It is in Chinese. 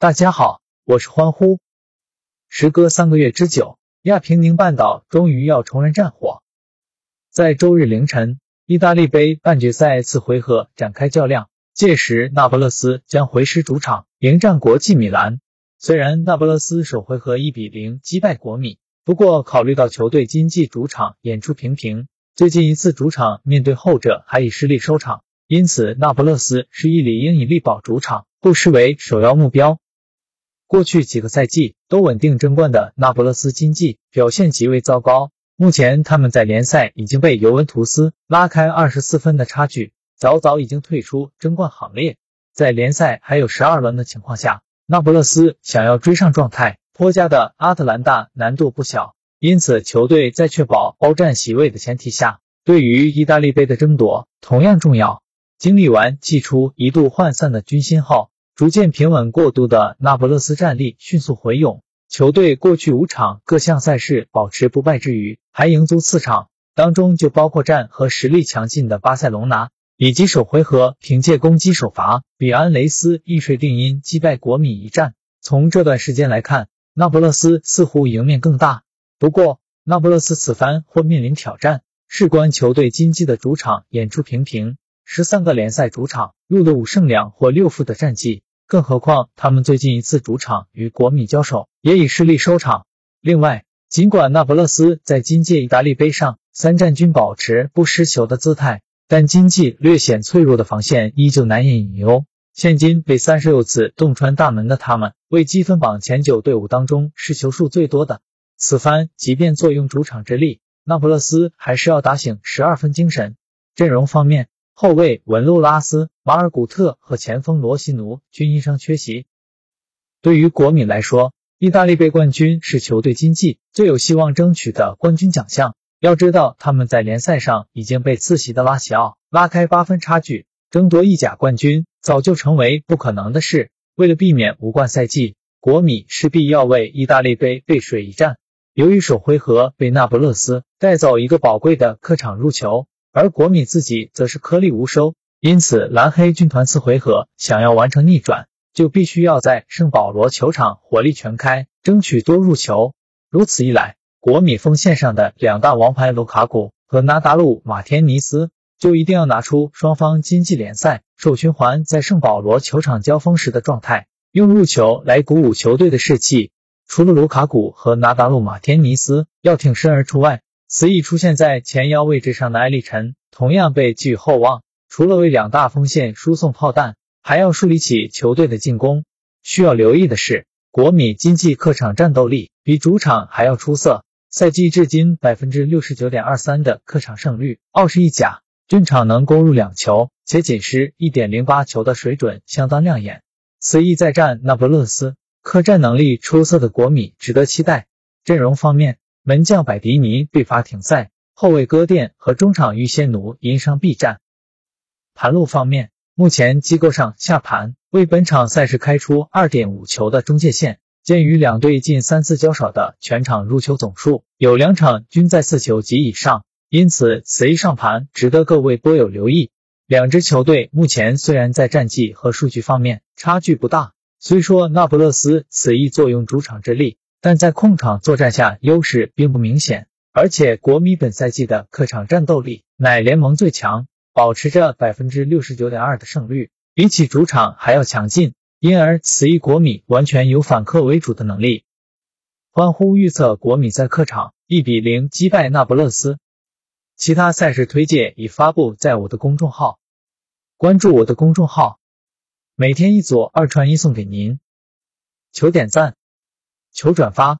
大家好，我是欢呼。时隔三个月之久，亚平宁半岛终于要重燃战火。在周日凌晨，意大利杯半决赛次回合展开较量，届时那不勒斯将回师主场迎战国际米兰。虽然那不勒斯首回合一比零击败国米，不过考虑到球队经济主场演出平平，最近一次主场面对后者还以失利收场。因此，那不勒斯是一理应以力保主场，不失为首要目标。过去几个赛季都稳定争冠的那不勒斯经济表现极为糟糕，目前他们在联赛已经被尤文图斯拉开二十四分的差距，早早已经退出争冠行列。在联赛还有十二轮的情况下，那不勒斯想要追上状态颇佳的阿特兰大难度不小。因此，球队在确保包占席位的前提下，对于意大利杯的争夺同样重要。经历完季初一度涣散的军心后，逐渐平稳过渡的那不勒斯战力迅速回勇。球队过去五场各项赛事保持不败之余，还赢足四场，当中就包括战和实力强劲的巴塞隆拿，以及首回合凭借攻击首罚比安雷斯一锤定音击败国米一战。从这段时间来看，那不勒斯似乎赢面更大。不过，那不勒斯此番或面临挑战，事关球队今季的主场演出平平。十三个联赛主场录得五胜两或六负的战绩，更何况他们最近一次主场与国米交手也以失利收场。另外，尽管那不勒斯在今届意大利杯上三战均保持不失球的姿态，但经济略显脆弱的防线依旧难掩隐忧。现今被三十六次洞穿大门的他们，为积分榜前九队伍当中失球数最多的。此番即便坐拥主场之利，那不勒斯还是要打醒十二分精神。阵容方面。后卫文路拉斯、马尔古特和前锋罗西奴均因伤缺席。对于国米来说，意大利杯冠军是球队经济最有希望争取的冠军奖项。要知道，他们在联赛上已经被次席的拉齐奥拉开八分差距，争夺意甲冠军早就成为不可能的事。为了避免无冠赛季，国米势必要为意大利杯背水一战。由于首回合被那不勒斯带走一个宝贵的客场入球。而国米自己则是颗粒无收，因此蓝黑军团次回合想要完成逆转，就必须要在圣保罗球场火力全开，争取多入球。如此一来，国米锋线上的两大王牌卢卡古和纳达路马天尼斯就一定要拿出双方经济联赛首循环在圣保罗球场交锋时的状态，用入球来鼓舞球队的士气。除了卢卡古和纳达路马天尼斯要挺身而出外，此役出现在前腰位置上的埃利臣同样被寄予厚望。除了为两大锋线输送炮弹，还要梳理起球队的进攻。需要留意的是，国米经济客场战斗力比主场还要出色。赛季至今百分之六十九点二三的客场胜率，二十一甲均场能攻入两球，且仅失一点零八球的水准相当亮眼。此役再战那不勒斯，客战能力出色的国米值得期待。阵容方面。门将百迪尼被罚停赛，后卫戈甸和中场玉仙奴因伤避战。盘路方面，目前机构上下盘为本场赛事开出二点五球的中界线。鉴于两队近三次交手的全场入球总数有两场均在四球及以上，因此此一上盘值得各位波友留意。两支球队目前虽然在战绩和数据方面差距不大，虽说那不勒斯此役坐拥主场之力。但在控场作战下优势并不明显，而且国米本赛季的客场战斗力乃联盟最强，保持着百分之六十九点二的胜率，比起主场还要强劲，因而此役国米完全有反客为主的能力。欢呼预测国米在客场一比零击败那不勒斯。其他赛事推介已发布在我的公众号，关注我的公众号，每天一组二传一送给您，求点赞。求转发。